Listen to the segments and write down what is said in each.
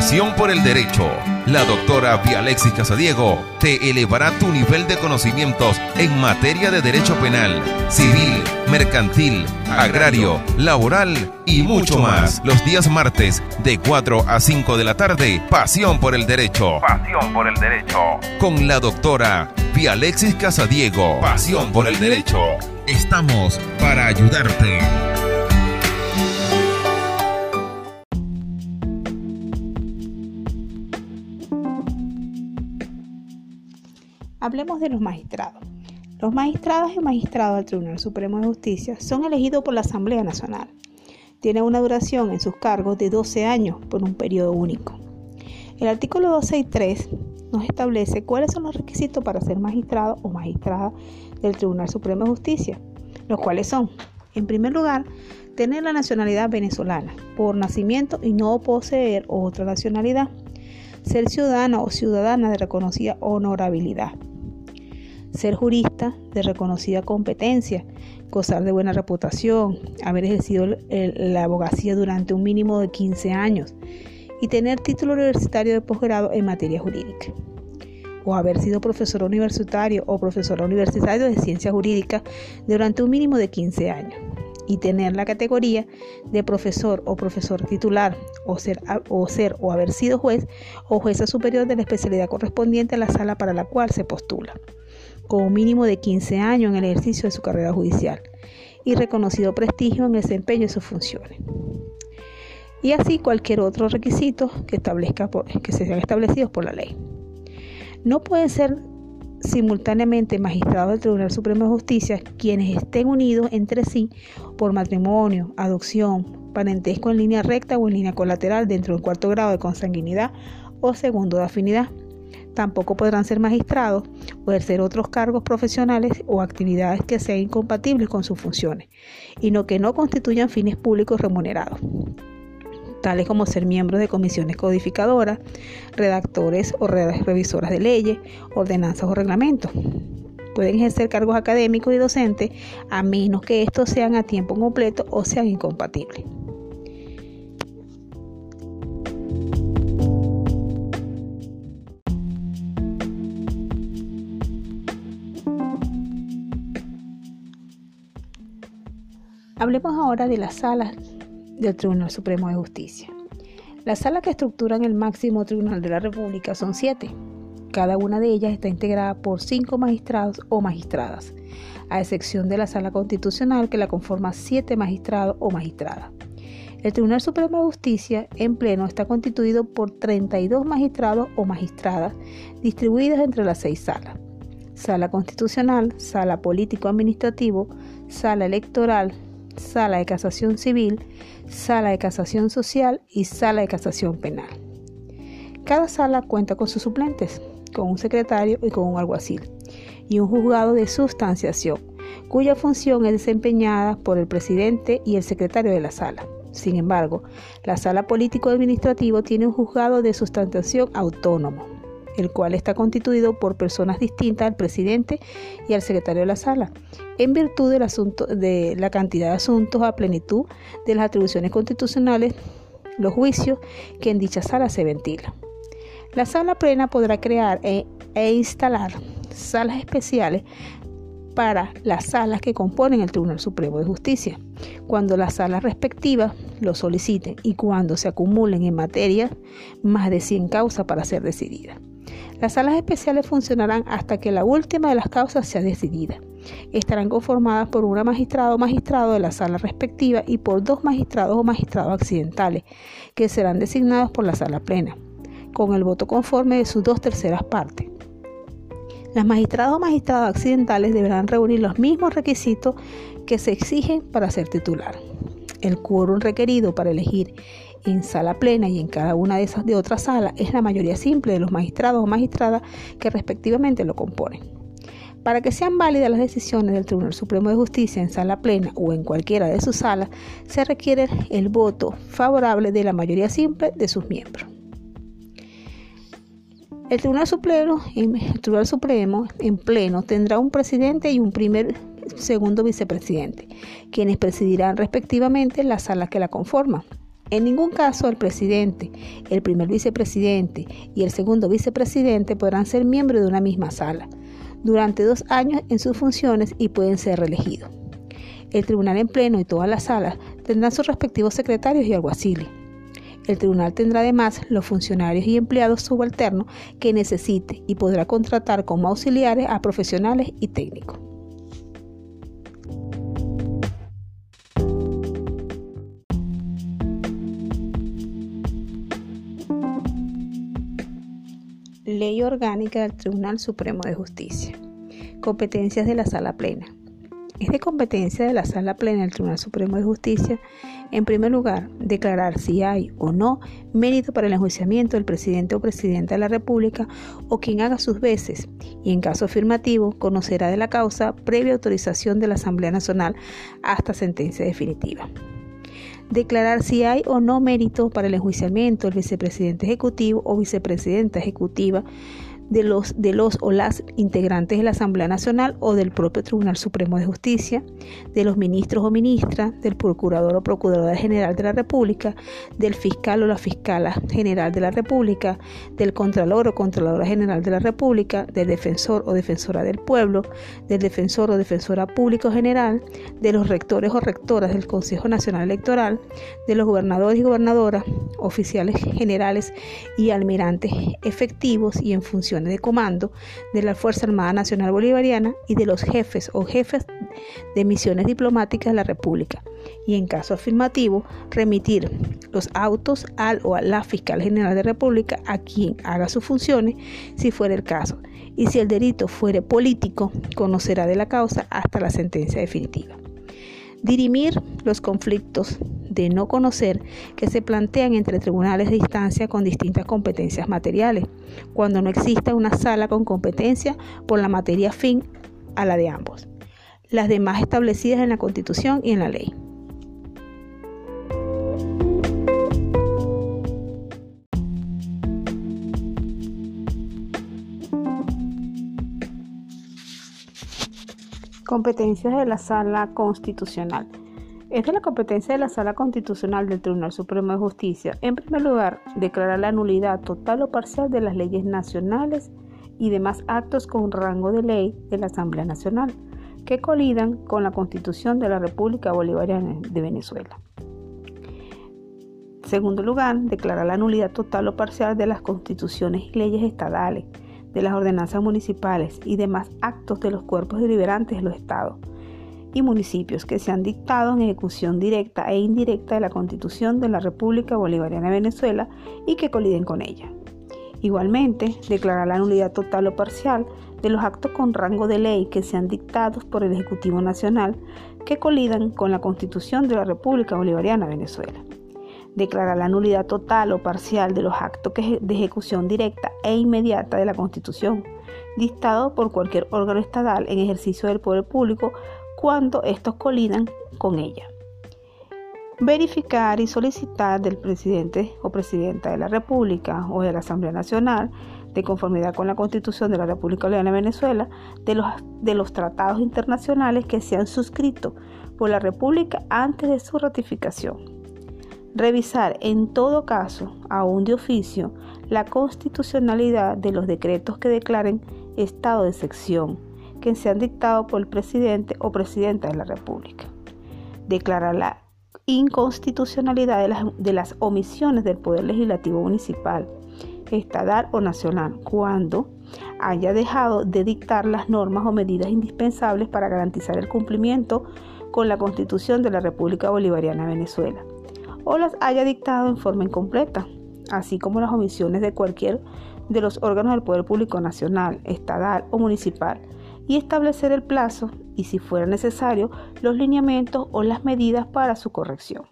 Pasión por el Derecho. La doctora Vialexis Casadiego te elevará tu nivel de conocimientos en materia de derecho penal, civil, mercantil, agrario, laboral y mucho más. Los días martes de 4 a 5 de la tarde, Pasión por el Derecho. Pasión por el Derecho. Con la doctora Vialexis Casadiego. Pasión por el Derecho. Estamos para ayudarte. Hablemos de los magistrados. Los magistrados y magistrados del Tribunal Supremo de Justicia son elegidos por la Asamblea Nacional. Tienen una duración en sus cargos de 12 años por un periodo único. El artículo 263 nos establece cuáles son los requisitos para ser magistrado o magistrada del Tribunal Supremo de Justicia, los cuales son, en primer lugar, tener la nacionalidad venezolana por nacimiento y no poseer otra nacionalidad, ser ciudadano o ciudadana de reconocida honorabilidad, ser jurista de reconocida competencia, gozar de buena reputación, haber ejercido la abogacía durante un mínimo de 15 años y tener título universitario de posgrado en materia jurídica o haber sido profesor universitario o profesor universitario de ciencia jurídica durante un mínimo de 15 años y tener la categoría de profesor o profesor titular o ser, o ser o haber sido juez o jueza superior de la especialidad correspondiente a la sala para la cual se postula con un mínimo de 15 años en el ejercicio de su carrera judicial y reconocido prestigio en el desempeño de sus funciones. Y así cualquier otro requisito que, establezca que se sean establecidos por la ley. No pueden ser simultáneamente magistrados del Tribunal Supremo de Justicia quienes estén unidos entre sí por matrimonio, adopción, parentesco en línea recta o en línea colateral dentro del cuarto grado de consanguinidad o segundo de afinidad Tampoco podrán ser magistrados o ejercer otros cargos profesionales o actividades que sean incompatibles con sus funciones, y no que no constituyan fines públicos remunerados tales como ser miembros de comisiones codificadoras, redactores o revisoras de leyes, ordenanzas o reglamentos. Pueden ejercer cargos académicos y docentes a menos que estos sean a tiempo completo o sean incompatibles. Hablemos ahora de las salas del Tribunal Supremo de Justicia. Las salas que estructuran el máximo tribunal de la República son siete. Cada una de ellas está integrada por cinco magistrados o magistradas, a excepción de la sala constitucional que la conforma siete magistrados o magistradas. El Tribunal Supremo de Justicia en pleno está constituido por 32 magistrados o magistradas distribuidas entre las seis salas. Sala constitucional, sala político-administrativo, sala electoral, sala de casación civil, sala de casación social y sala de casación penal. Cada sala cuenta con sus suplentes, con un secretario y con un alguacil, y un juzgado de sustanciación, cuya función es desempeñada por el presidente y el secretario de la sala. Sin embargo, la sala político-administrativo tiene un juzgado de sustanciación autónomo, el cual está constituido por personas distintas al presidente y al secretario de la sala, en virtud del asunto, de la cantidad de asuntos a plenitud de las atribuciones constitucionales, los juicios que en dicha sala se ventilan. La sala plena podrá crear e, e instalar salas especiales para las salas que componen el Tribunal Supremo de Justicia, cuando las salas respectivas lo soliciten y cuando se acumulen en materia más de 100 causas para ser decididas. Las salas especiales funcionarán hasta que la última de las causas sea decidida. Estarán conformadas por una magistrado o magistrado de la sala respectiva y por dos magistrados o magistrados accidentales, que serán designados por la sala plena, con el voto conforme de sus dos terceras partes. Las magistradas o magistrados accidentales deberán reunir los mismos requisitos que se exigen para ser titular. El quórum requerido para elegir en sala plena y en cada una de esas de otras salas es la mayoría simple de los magistrados o magistradas que respectivamente lo componen. Para que sean válidas las decisiones del Tribunal Supremo de Justicia en sala plena o en cualquiera de sus salas, se requiere el voto favorable de la mayoría simple de sus miembros. El Tribunal Supremo, el Tribunal Supremo en pleno tendrá un presidente y un primer segundo vicepresidente, quienes presidirán respectivamente las salas que la conforman. En ningún caso el presidente, el primer vicepresidente y el segundo vicepresidente podrán ser miembros de una misma sala durante dos años en sus funciones y pueden ser reelegidos. El tribunal en pleno y todas las salas tendrán sus respectivos secretarios y alguaciles. El tribunal tendrá además los funcionarios y empleados subalternos que necesite y podrá contratar como auxiliares a profesionales y técnicos. Ley Orgánica del Tribunal Supremo de Justicia. Competencias de la Sala Plena. Es de competencia de la Sala Plena del Tribunal Supremo de Justicia, en primer lugar, declarar si hay o no mérito para el enjuiciamiento del presidente o presidenta de la República o quien haga sus veces, y en caso afirmativo, conocerá de la causa previa autorización de la Asamblea Nacional hasta sentencia definitiva declarar si hay o no mérito para el enjuiciamiento del vicepresidente ejecutivo o vicepresidenta ejecutiva de los, de los o las integrantes de la Asamblea Nacional o del propio Tribunal Supremo de Justicia, de los ministros o ministras, del Procurador o Procuradora General de la República, del fiscal o la fiscala general de la República, del Contralor o Contralora General de la República, del defensor o defensora del pueblo, del defensor o defensora público general, de los rectores o rectoras del Consejo Nacional Electoral, de los gobernadores y gobernadoras, oficiales generales y almirantes efectivos y en función de comando de la Fuerza Armada Nacional Bolivariana y de los jefes o jefes de misiones diplomáticas de la República. Y en caso afirmativo remitir los autos al o a la fiscal general de la República a quien haga sus funciones si fuera el caso. Y si el delito fuere político conocerá de la causa hasta la sentencia definitiva. Dirimir los conflictos de no conocer que se plantean entre tribunales de instancia con distintas competencias materiales, cuando no exista una sala con competencia por la materia fin a la de ambos, las demás establecidas en la Constitución y en la ley. Competencias de la Sala Constitucional. Es de la competencia de la Sala Constitucional del Tribunal Supremo de Justicia, en primer lugar, declarar la nulidad total o parcial de las leyes nacionales y demás actos con rango de ley de la Asamblea Nacional que colidan con la Constitución de la República Bolivariana de Venezuela. Segundo lugar, declarar la nulidad total o parcial de las constituciones y leyes estadales de las ordenanzas municipales y demás actos de los cuerpos deliberantes de los estados y municipios que se han dictado en ejecución directa e indirecta de la Constitución de la República Bolivariana de Venezuela y que coliden con ella. Igualmente, declarar la nulidad total o parcial de los actos con rango de ley que sean dictados por el Ejecutivo Nacional que colidan con la Constitución de la República Bolivariana de Venezuela declarar la nulidad total o parcial de los actos de ejecución directa e inmediata de la Constitución, dictado por cualquier órgano estatal en ejercicio del poder público cuando estos colidan con ella. Verificar y solicitar del presidente o presidenta de la República o de la Asamblea Nacional, de conformidad con la Constitución de la República Bolivariana de Venezuela, de los, de los tratados internacionales que se han suscrito por la República antes de su ratificación Revisar en todo caso, aún de oficio, la constitucionalidad de los decretos que declaren estado de sección que sean dictados por el presidente o presidenta de la República. Declarar la inconstitucionalidad de las, de las omisiones del Poder Legislativo Municipal, estatal o nacional cuando haya dejado de dictar las normas o medidas indispensables para garantizar el cumplimiento con la Constitución de la República Bolivariana de Venezuela o las haya dictado en forma incompleta, así como las omisiones de cualquier de los órganos del Poder Público Nacional, Estatal o Municipal, y establecer el plazo y, si fuera necesario, los lineamientos o las medidas para su corrección.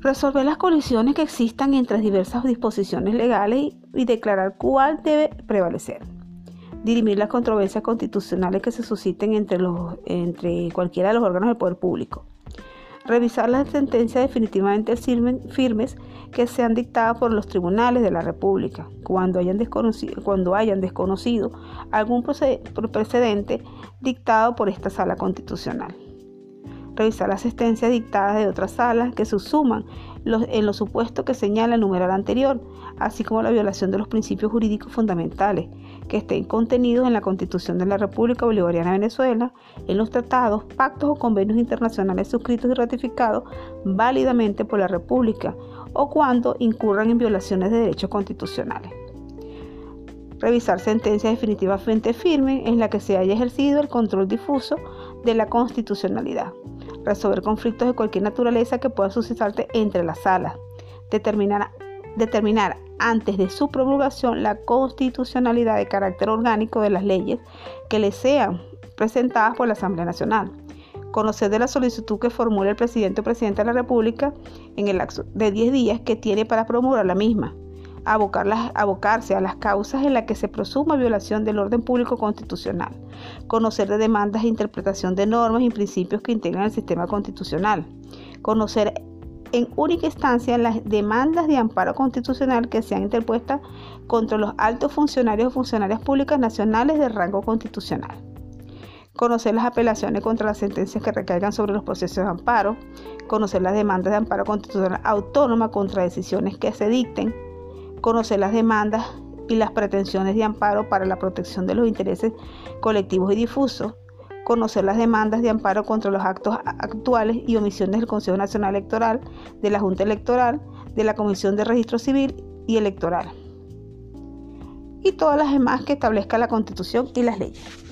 Resolver las colisiones que existan entre diversas disposiciones legales y declarar cuál debe prevalecer. Dirimir las controversias constitucionales que se susciten entre, los, entre cualquiera de los órganos del poder público revisar las sentencias definitivamente firmes que sean dictadas por los tribunales de la República cuando hayan desconocido, algún precedente dictado por esta sala constitucional. Revisar las sentencias dictadas de otras salas que se suman en los supuestos que señala el numeral anterior, así como la violación de los principios jurídicos fundamentales que estén contenidos en la Constitución de la República Bolivariana de Venezuela, en los tratados, pactos o convenios internacionales suscritos y ratificados válidamente por la República o cuando incurran en violaciones de derechos constitucionales. Revisar sentencias definitivamente firmes en la que se haya ejercido el control difuso de la constitucionalidad. Resolver conflictos de cualquier naturaleza que pueda suscitarse entre las salas. Determinar, determinar antes de su promulgación la constitucionalidad de carácter orgánico de las leyes que le sean presentadas por la Asamblea Nacional. Conocer de la solicitud que formule el presidente o presidente de la República en el lapso de 10 días que tiene para promulgar la misma. abocarse a las causas en las que se presuma violación del orden público constitucional. Conocer de demandas e interpretación de normas y principios que integran el sistema constitucional. Conocer en única instancia las demandas de amparo constitucional que sean interpuestas contra los altos funcionarios o funcionarias públicas nacionales de rango constitucional. Conocer las apelaciones contra las sentencias que recaigan sobre los procesos de amparo. Conocer las demandas de amparo constitucional autónoma contra decisiones que se dicten. Conocer las demandas y las pretensiones de amparo para la protección de los intereses colectivos y difusos conocer las demandas de amparo contra los actos actuales y omisiones del Consejo Nacional Electoral, de la Junta Electoral, de la Comisión de Registro Civil y Electoral, y todas las demás que establezca la Constitución y las leyes.